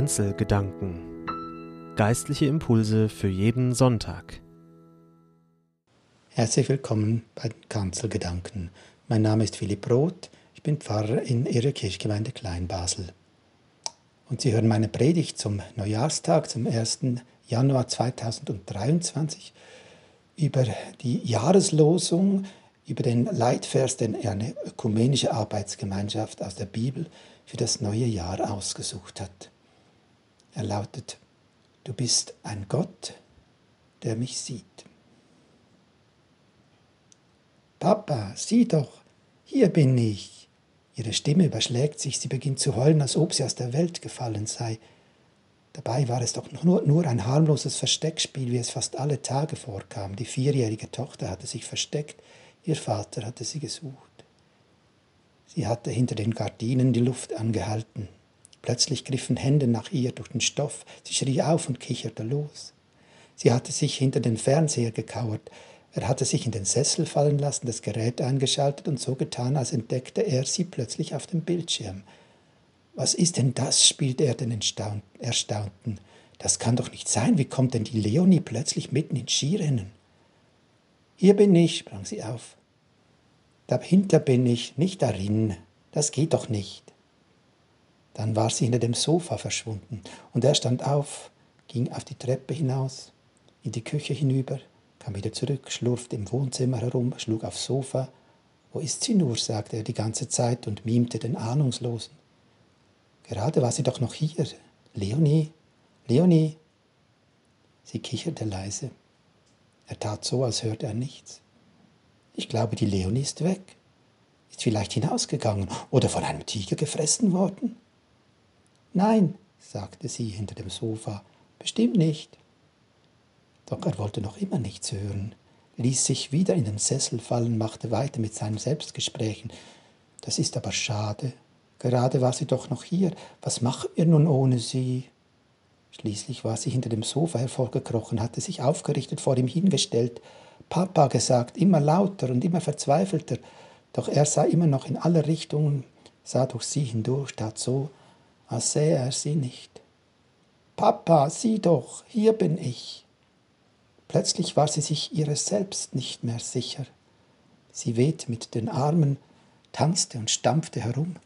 Kanzelgedanken. Geistliche Impulse für jeden Sonntag. Herzlich willkommen bei den Kanzelgedanken. Mein Name ist Philipp Roth, ich bin Pfarrer in Ihrer Kirchgemeinde Kleinbasel. Und Sie hören meine Predigt zum Neujahrstag, zum 1. Januar 2023, über die Jahreslosung, über den Leitvers, den eine ökumenische Arbeitsgemeinschaft aus der Bibel für das neue Jahr ausgesucht hat. Er lautet, du bist ein Gott, der mich sieht. Papa, sieh doch, hier bin ich. Ihre Stimme überschlägt sich, sie beginnt zu heulen, als ob sie aus der Welt gefallen sei. Dabei war es doch nur, nur ein harmloses Versteckspiel, wie es fast alle Tage vorkam. Die vierjährige Tochter hatte sich versteckt, ihr Vater hatte sie gesucht. Sie hatte hinter den Gardinen die Luft angehalten. Plötzlich griffen Hände nach ihr durch den Stoff. Sie schrie auf und kicherte los. Sie hatte sich hinter den Fernseher gekauert. Er hatte sich in den Sessel fallen lassen, das Gerät eingeschaltet und so getan, als entdeckte er sie plötzlich auf dem Bildschirm. Was ist denn das? spielte er den Erstaunten. Das kann doch nicht sein. Wie kommt denn die Leonie plötzlich mitten ins Skirennen? Hier bin ich, sprang sie auf. Dahinter bin ich, nicht darin. Das geht doch nicht. Dann war sie hinter dem Sofa verschwunden und er stand auf, ging auf die Treppe hinaus, in die Küche hinüber, kam wieder zurück, schlurfte im Wohnzimmer herum, schlug aufs Sofa. Wo ist sie nur? sagte er die ganze Zeit und mimte den Ahnungslosen. Gerade war sie doch noch hier. Leonie, Leonie. Sie kicherte leise. Er tat so, als hörte er nichts. Ich glaube, die Leonie ist weg. Ist vielleicht hinausgegangen oder von einem Tiger gefressen worden? Nein, sagte sie hinter dem Sofa, bestimmt nicht. Doch er wollte noch immer nichts hören, ließ sich wieder in den Sessel fallen, machte weiter mit seinen Selbstgesprächen. Das ist aber schade. Gerade war sie doch noch hier. Was machen wir nun ohne sie? Schließlich war sie hinter dem Sofa hervorgekrochen, hatte sich aufgerichtet vor ihm hingestellt, Papa gesagt, immer lauter und immer verzweifelter, doch er sah immer noch in alle Richtungen, sah durch sie hindurch, tat so, als sähe er sie nicht. Papa, sieh doch, hier bin ich. Plötzlich war sie sich ihres Selbst nicht mehr sicher. Sie wehte mit den Armen, tanzte und stampfte herum.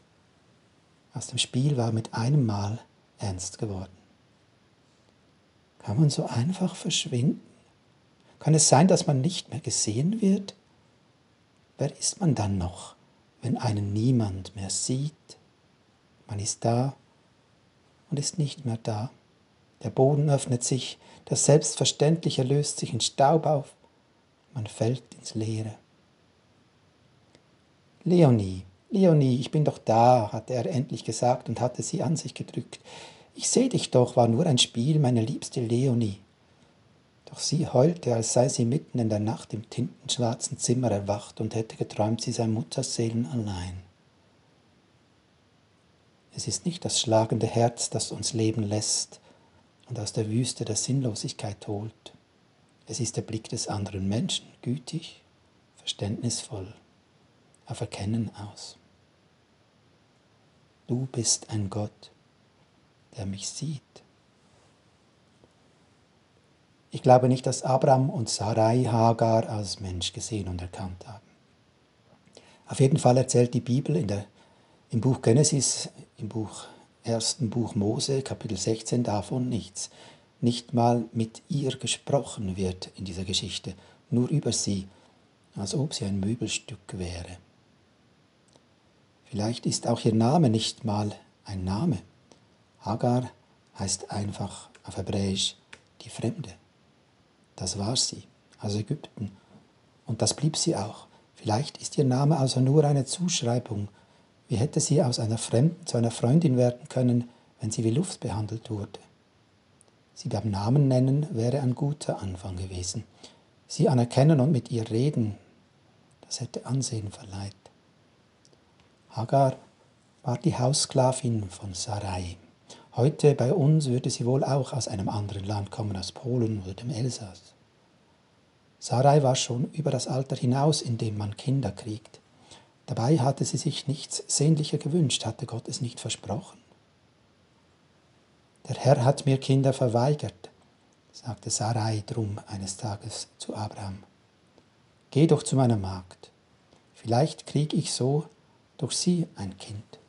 Aus dem Spiel war mit einem Mal ernst geworden. Kann man so einfach verschwinden? Kann es sein, dass man nicht mehr gesehen wird? Wer ist man dann noch, wenn einen niemand mehr sieht? Man ist da und ist nicht mehr da. Der Boden öffnet sich, das Selbstverständliche löst sich in Staub auf, man fällt ins Leere. Leonie, Leonie, ich bin doch da, hatte er endlich gesagt und hatte sie an sich gedrückt. Ich seh dich doch, war nur ein Spiel, meine liebste Leonie. Doch sie heulte, als sei sie mitten in der Nacht im tintenschwarzen Zimmer erwacht und hätte geträumt, sie sei Mutterseelen allein. Es ist nicht das schlagende Herz, das uns leben lässt und aus der Wüste der Sinnlosigkeit holt. Es ist der Blick des anderen Menschen, gütig, verständnisvoll, auf Erkennen aus. Du bist ein Gott, der mich sieht. Ich glaube nicht, dass Abraham und Sarai Hagar als Mensch gesehen und erkannt haben. Auf jeden Fall erzählt die Bibel der, im Buch Genesis, im Buch, ersten Buch Mose, Kapitel 16 davon nichts. Nicht mal mit ihr gesprochen wird in dieser Geschichte, nur über sie, als ob sie ein Möbelstück wäre. Vielleicht ist auch ihr Name nicht mal ein Name. Hagar heißt einfach auf Hebräisch die Fremde. Das war sie, aus Ägypten. Und das blieb sie auch. Vielleicht ist ihr Name also nur eine Zuschreibung. Wie hätte sie aus einer Fremden zu einer Freundin werden können, wenn sie wie Luft behandelt wurde? Sie beim Namen nennen wäre ein guter Anfang gewesen. Sie anerkennen und mit ihr reden, das hätte Ansehen verleiht. Hagar war die Haussklavin von Sarai. Heute bei uns würde sie wohl auch aus einem anderen Land kommen, aus Polen oder dem Elsass. Sarai war schon über das Alter hinaus, in dem man Kinder kriegt. Dabei hatte sie sich nichts sehnlicher gewünscht, hatte Gott es nicht versprochen. Der Herr hat mir Kinder verweigert, sagte Sarai drum eines Tages zu Abraham. Geh doch zu meiner Magd, vielleicht krieg ich so durch sie ein Kind.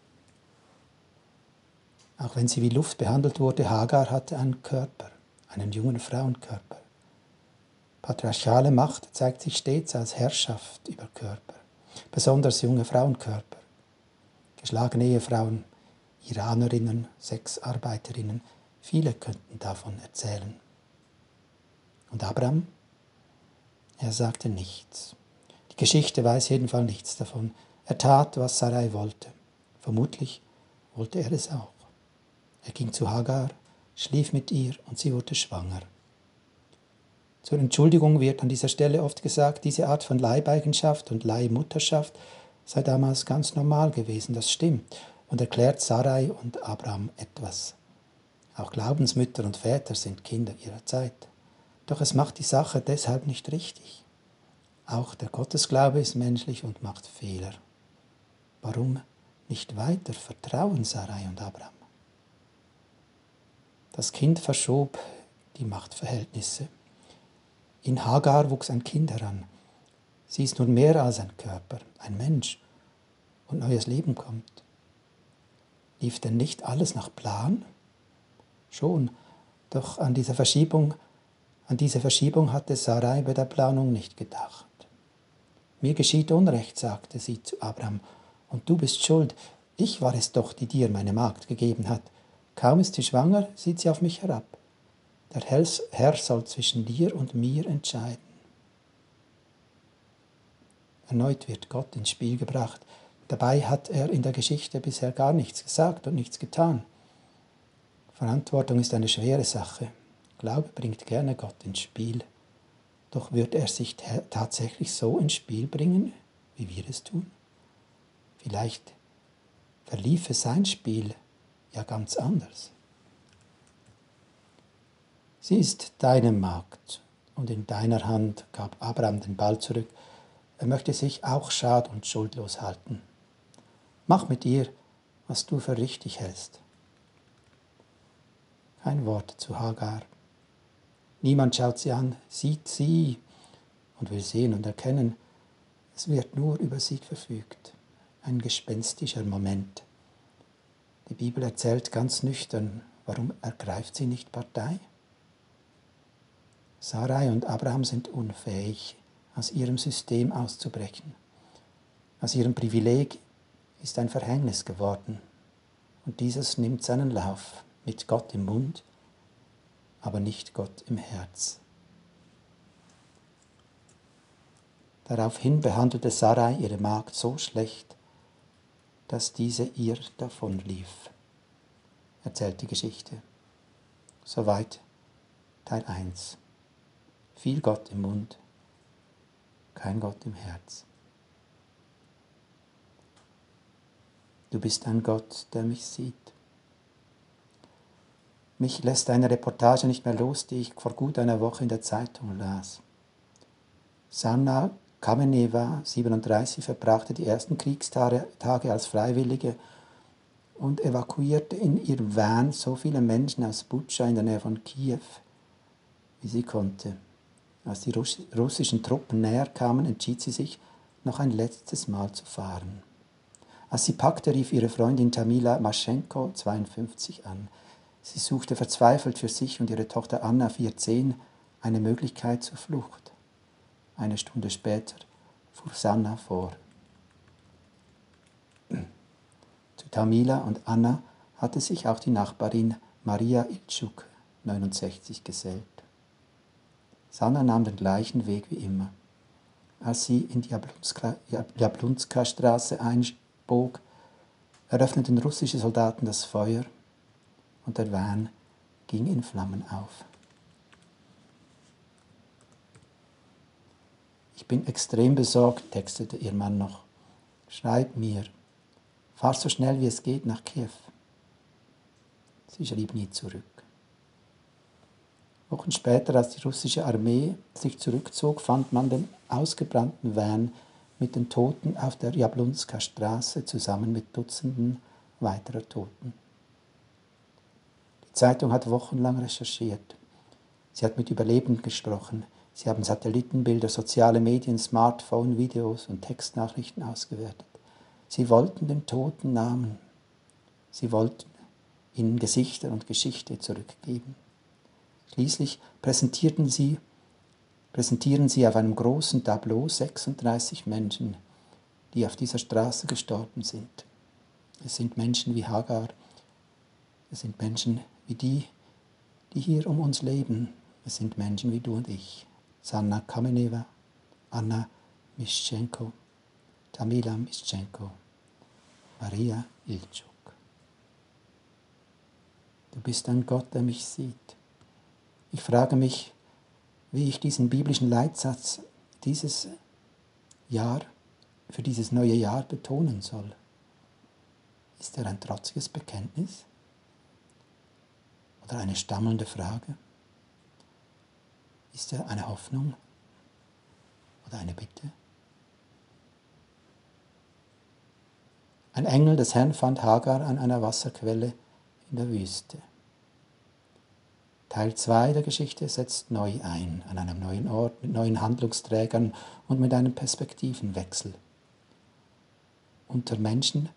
Auch wenn sie wie Luft behandelt wurde, Hagar hatte einen Körper, einen jungen Frauenkörper. Patriarchale Macht zeigt sich stets als Herrschaft über Körper, besonders junge Frauenkörper. Geschlagene Ehefrauen, Iranerinnen, Sexarbeiterinnen, viele könnten davon erzählen. Und Abraham? Er sagte nichts. Die Geschichte weiß jedenfalls nichts davon. Er tat, was Sarai wollte. Vermutlich wollte er es auch. Er ging zu Hagar, schlief mit ihr und sie wurde schwanger. Zur Entschuldigung wird an dieser Stelle oft gesagt, diese Art von Leibeigenschaft und Leihmutterschaft sei damals ganz normal gewesen. Das stimmt und erklärt Sarai und Abraham etwas. Auch Glaubensmütter und Väter sind Kinder ihrer Zeit. Doch es macht die Sache deshalb nicht richtig. Auch der Gottesglaube ist menschlich und macht Fehler. Warum nicht weiter vertrauen Sarai und Abraham? Das Kind verschob die Machtverhältnisse. In Hagar wuchs ein Kind heran. Sie ist nun mehr als ein Körper, ein Mensch und neues Leben kommt. Lief denn nicht alles nach Plan? Schon, doch an diese Verschiebung, an diese Verschiebung hatte Sarai bei der Planung nicht gedacht. Mir geschieht Unrecht, sagte sie zu Abraham, und du bist schuld. Ich war es doch, die dir meine Magd gegeben hat. Kaum ist sie schwanger, sieht sie auf mich herab. Der Herr soll zwischen dir und mir entscheiden. Erneut wird Gott ins Spiel gebracht. Dabei hat er in der Geschichte bisher gar nichts gesagt und nichts getan. Verantwortung ist eine schwere Sache. Glaube bringt gerne Gott ins Spiel. Doch wird er sich tatsächlich so ins Spiel bringen, wie wir es tun? Vielleicht verliefe sein Spiel ja ganz anders. Sie ist deine Magd, und in deiner Hand gab Abraham den Ball zurück. Er möchte sich auch schad und schuldlos halten. Mach mit ihr, was du für richtig hältst. Kein Wort zu Hagar. Niemand schaut sie an, sieht sie und will sehen und erkennen. Es wird nur über sie verfügt. Ein gespenstischer Moment. Die Bibel erzählt ganz nüchtern, warum ergreift sie nicht Partei? Sarai und Abraham sind unfähig, aus ihrem System auszubrechen. Aus ihrem Privileg ist ein Verhängnis geworden. Und dieses nimmt seinen Lauf mit Gott im Mund, aber nicht Gott im Herz. Daraufhin behandelte Sarai ihre Magd so schlecht, dass diese ihr davonlief. Erzählt die Geschichte. Soweit Teil 1. Viel Gott im Mund, kein Gott im Herz. Du bist ein Gott, der mich sieht. Mich lässt eine Reportage nicht mehr los, die ich vor gut einer Woche in der Zeitung las. Sanna Kameneva, 37, verbrachte die ersten Kriegstage als Freiwillige und evakuierte in ihrem Van so viele Menschen aus Butscha in der Nähe von Kiew, wie sie konnte. Als die russischen Truppen näher kamen, entschied sie sich, noch ein letztes Mal zu fahren. Als sie packte, rief ihre Freundin Tamila Maschenko, 52, an. Sie suchte verzweifelt für sich und ihre Tochter Anna, 14, eine Möglichkeit zur Flucht. Eine Stunde später fuhr Sanna vor. Zu Tamila und Anna hatte sich auch die Nachbarin Maria Ilczuk, 69, gesellt. Sanna nahm den gleichen Weg wie immer. Als sie in die Jablunska-Straße einbog, eröffneten russische Soldaten das Feuer und der Van ging in Flammen auf. Ich bin extrem besorgt, textete ihr Mann noch. Schreib mir. Fahr so schnell wie es geht nach Kiew. Sie schrieb nie zurück. Wochen später, als die russische Armee sich zurückzog, fand man den ausgebrannten Van mit den Toten auf der Jablunska Straße zusammen mit Dutzenden weiterer Toten. Zeitung hat wochenlang recherchiert. Sie hat mit Überlebenden gesprochen. Sie haben Satellitenbilder, soziale Medien, Smartphone, Videos und Textnachrichten ausgewertet. Sie wollten den Toten Namen. Sie wollten ihnen Gesichter und Geschichte zurückgeben. Schließlich präsentierten sie, präsentieren sie auf einem großen Tableau 36 Menschen, die auf dieser Straße gestorben sind. Es sind Menschen wie Hagar, es sind Menschen wie die, die hier um uns leben. Es sind Menschen wie du und ich. Sanna Kameneva, Anna Mischenko, Tamila Mischenko, Maria Ilchuk. Du bist ein Gott, der mich sieht. Ich frage mich, wie ich diesen biblischen Leitsatz dieses Jahr, für dieses neue Jahr betonen soll. Ist er ein trotziges Bekenntnis? Oder eine stammelnde Frage? Ist er eine Hoffnung oder eine Bitte? Ein Engel des Herrn fand Hagar an einer Wasserquelle in der Wüste. Teil 2 der Geschichte setzt neu ein, an einem neuen Ort, mit neuen Handlungsträgern und mit einem Perspektivenwechsel. Unter Menschen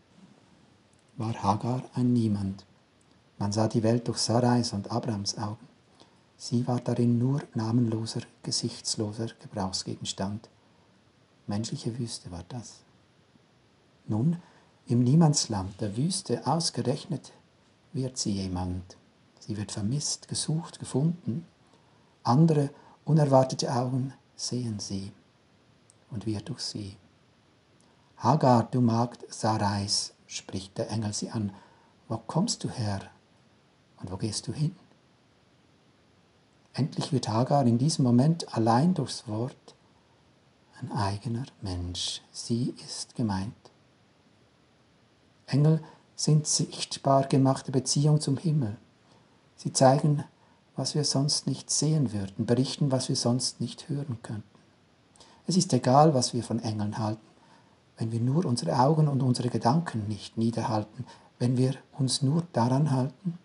war Hagar ein Niemand. Man sah die Welt durch Sarais und Abrams Augen. Sie war darin nur namenloser, gesichtsloser Gebrauchsgegenstand. Menschliche Wüste war das. Nun, im Niemandsland der Wüste ausgerechnet wird sie jemand. Sie wird vermisst, gesucht, gefunden. Andere unerwartete Augen sehen sie und wir durch sie. Hagar, du Magd Sarais, spricht der Engel sie an, wo kommst du her und wo gehst du hin? Endlich wird Hagar in diesem Moment allein durchs Wort ein eigener Mensch. Sie ist gemeint. Engel sind sichtbar gemachte Beziehung zum Himmel. Sie zeigen, was wir sonst nicht sehen würden, berichten, was wir sonst nicht hören könnten. Es ist egal, was wir von Engeln halten, wenn wir nur unsere Augen und unsere Gedanken nicht niederhalten, wenn wir uns nur daran halten,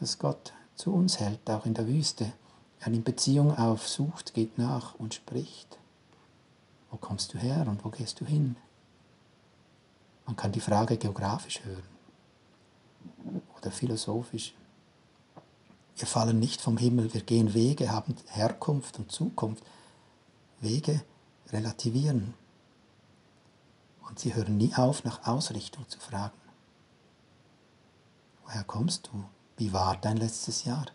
dass Gott zu uns hält, auch in der Wüste. Er in Beziehung aufsucht, geht nach und spricht. Wo kommst du her und wo gehst du hin? Man kann die Frage geografisch hören oder philosophisch. Wir fallen nicht vom Himmel, wir gehen Wege, haben Herkunft und Zukunft. Wege relativieren. Und sie hören nie auf, nach Ausrichtung zu fragen. Woher kommst du? Wie war dein letztes Jahr?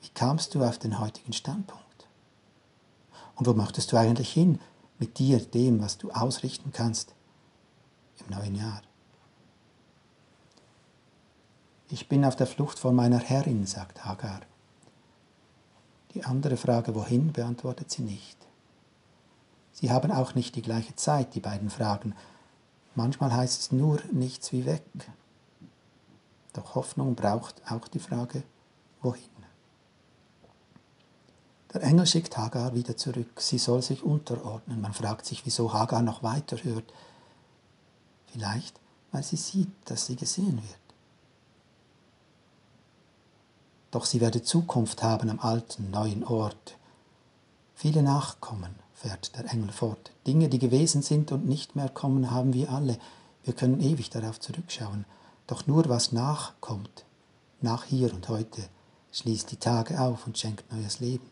Wie kamst du auf den heutigen Standpunkt? Und wo möchtest du eigentlich hin mit dir, dem, was du ausrichten kannst im neuen Jahr. Ich bin auf der Flucht vor meiner Herrin, sagt Hagar. Die andere Frage, wohin, beantwortet sie nicht. Sie haben auch nicht die gleiche Zeit, die beiden Fragen. Manchmal heißt es nur nichts wie weg. Doch Hoffnung braucht auch die Frage, wohin. Der Engel schickt Hagar wieder zurück. Sie soll sich unterordnen. Man fragt sich, wieso Hagar noch weiter hört. Vielleicht, weil sie sieht, dass sie gesehen wird. Doch sie werde Zukunft haben am alten, neuen Ort. Viele Nachkommen, fährt der Engel fort. Dinge, die gewesen sind und nicht mehr kommen, haben wir alle. Wir können ewig darauf zurückschauen. Doch nur was nachkommt, nach hier und heute, schließt die Tage auf und schenkt neues Leben.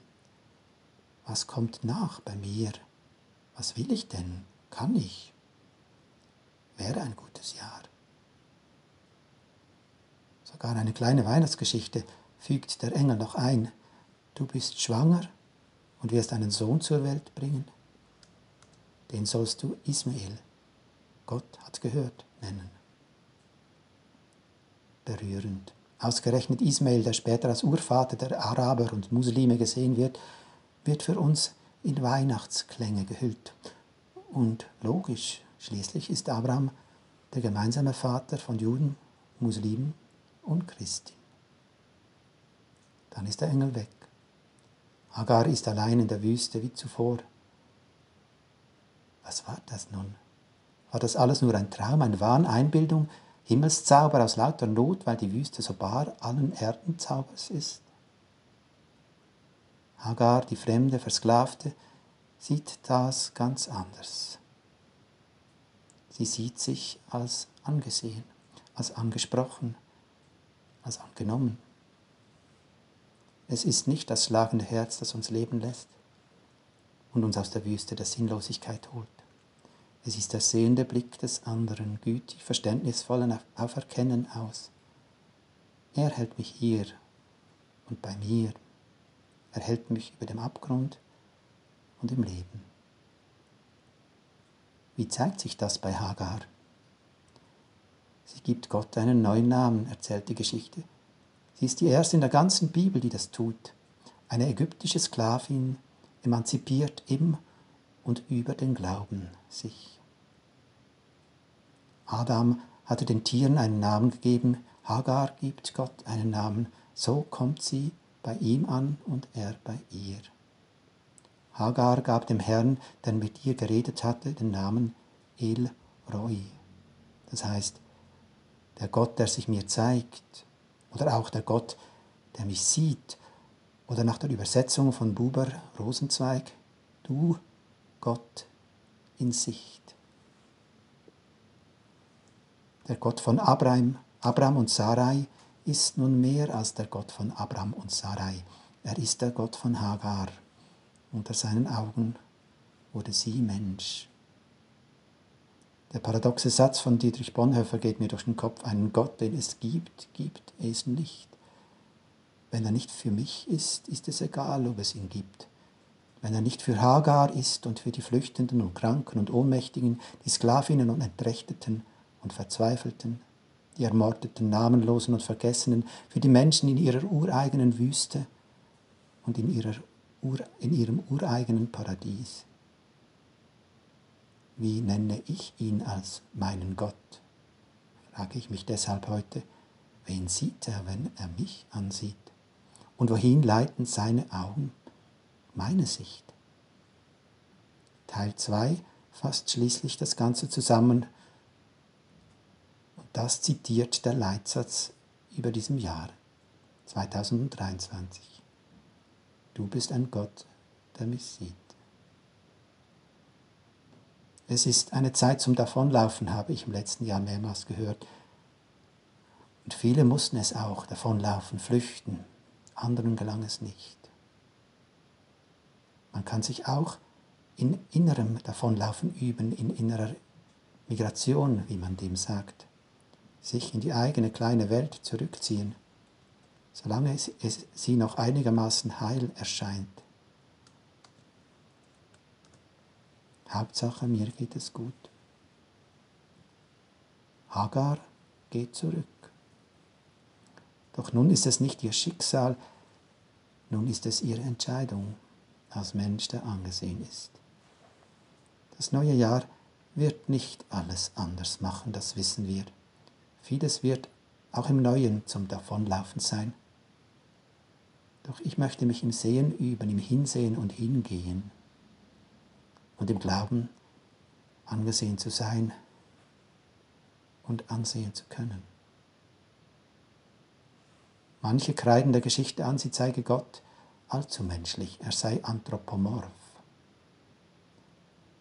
Was kommt nach bei mir? Was will ich denn? Kann ich? wäre ein gutes Jahr. Sogar eine kleine Weihnachtsgeschichte fügt der Engel noch ein. Du bist schwanger und wirst einen Sohn zur Welt bringen. Den sollst du Ismael, Gott hat gehört, nennen. Berührend. Ausgerechnet Ismael, der später als Urvater der Araber und Muslime gesehen wird, wird für uns in Weihnachtsklänge gehüllt. Und logisch, Schließlich ist Abraham der gemeinsame Vater von Juden, Muslimen und Christen. Dann ist der Engel weg. Agar ist allein in der Wüste wie zuvor. Was war das nun? War das alles nur ein Traum, eine Wahn, Einbildung, Himmelszauber aus lauter Not, weil die Wüste so bar allen Erdenzaubers ist? Hagar, die fremde, versklavte, sieht das ganz anders. Sie sieht sich als angesehen, als angesprochen, als angenommen. Es ist nicht das schlagende Herz, das uns leben lässt und uns aus der Wüste der Sinnlosigkeit holt. Es ist der sehende Blick des anderen, gütig, verständnisvoll auf Erkennen aus. Er hält mich hier und bei mir. Er hält mich über dem Abgrund und im Leben. Wie zeigt sich das bei Hagar? Sie gibt Gott einen neuen Namen, erzählt die Geschichte. Sie ist die erste in der ganzen Bibel, die das tut. Eine ägyptische Sklavin, emanzipiert im und über den Glauben sich. Adam hatte den Tieren einen Namen gegeben, Hagar gibt Gott einen Namen, so kommt sie bei ihm an und er bei ihr. Hagar gab dem Herrn, der mit ihr geredet hatte, den Namen El Roi. Das heißt, der Gott, der sich mir zeigt, oder auch der Gott, der mich sieht, oder nach der Übersetzung von Buber Rosenzweig, du Gott in Sicht. Der Gott von Abraham, Abraham und Sarai ist nun mehr als der Gott von Abraham und Sarai. Er ist der Gott von Hagar. Unter seinen Augen wurde sie Mensch. Der paradoxe Satz von Dietrich Bonhoeffer geht mir durch den Kopf. Einen Gott, den es gibt, gibt es nicht. Wenn er nicht für mich ist, ist es egal, ob es ihn gibt. Wenn er nicht für Hagar ist und für die Flüchtenden und Kranken und Ohnmächtigen, die Sklavinnen und Entrechteten und Verzweifelten, die Ermordeten, Namenlosen und Vergessenen, für die Menschen in ihrer ureigenen Wüste und in ihrer in ihrem ureigenen Paradies. Wie nenne ich ihn als meinen Gott? frage ich mich deshalb heute, wen sieht er, wenn er mich ansieht? Und wohin leiten seine Augen meine Sicht? Teil 2 fasst schließlich das Ganze zusammen und das zitiert der Leitsatz über diesem Jahr 2023. Du bist ein Gott, der mich sieht. Es ist eine Zeit zum Davonlaufen, habe ich im letzten Jahr mehrmals gehört. Und viele mussten es auch davonlaufen, flüchten. Anderen gelang es nicht. Man kann sich auch in innerem Davonlaufen üben, in innerer Migration, wie man dem sagt. Sich in die eigene kleine Welt zurückziehen solange es, es sie noch einigermaßen heil erscheint. Hauptsache, mir geht es gut. Hagar geht zurück. Doch nun ist es nicht ihr Schicksal, nun ist es ihre Entscheidung als Mensch, der angesehen ist. Das neue Jahr wird nicht alles anders machen, das wissen wir. Vieles wird auch im Neuen zum Davonlaufen sein. Doch ich möchte mich im Sehen üben, im Hinsehen und Hingehen und im Glauben angesehen zu sein und ansehen zu können. Manche kreiden der Geschichte an, sie zeige Gott allzu menschlich, er sei anthropomorph.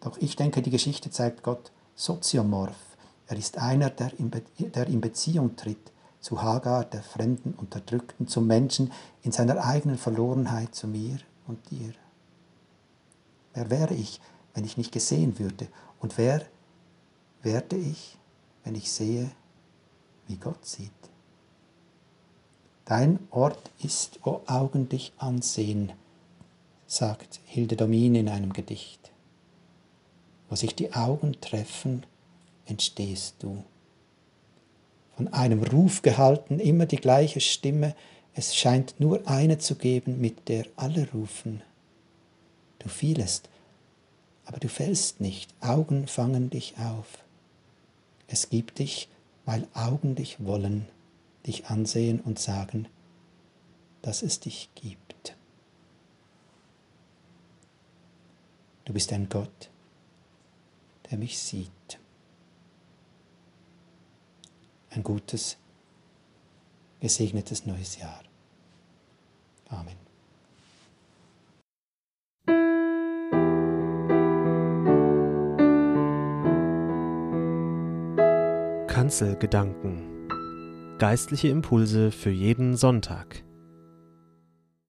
Doch ich denke, die Geschichte zeigt Gott soziomorph. Er ist einer, der in, Be der in Beziehung tritt zu Hagar, der Fremden, Unterdrückten, zum Menschen in seiner eigenen Verlorenheit zu mir und dir. Wer wäre ich, wenn ich nicht gesehen würde? Und wer werde ich, wenn ich sehe, wie Gott sieht? Dein Ort ist, wo Augen dich ansehen, sagt Hilde Domin in einem Gedicht. Wo sich die Augen treffen, entstehst du von einem Ruf gehalten, immer die gleiche Stimme, es scheint nur eine zu geben, mit der alle rufen. Du fielest, aber du fällst nicht, Augen fangen dich auf. Es gibt dich, weil Augen dich wollen, dich ansehen und sagen, dass es dich gibt. Du bist ein Gott, der mich sieht. ein gutes, gesegnetes neues Jahr. Amen. Kanzelgedanken. Geistliche Impulse für jeden Sonntag.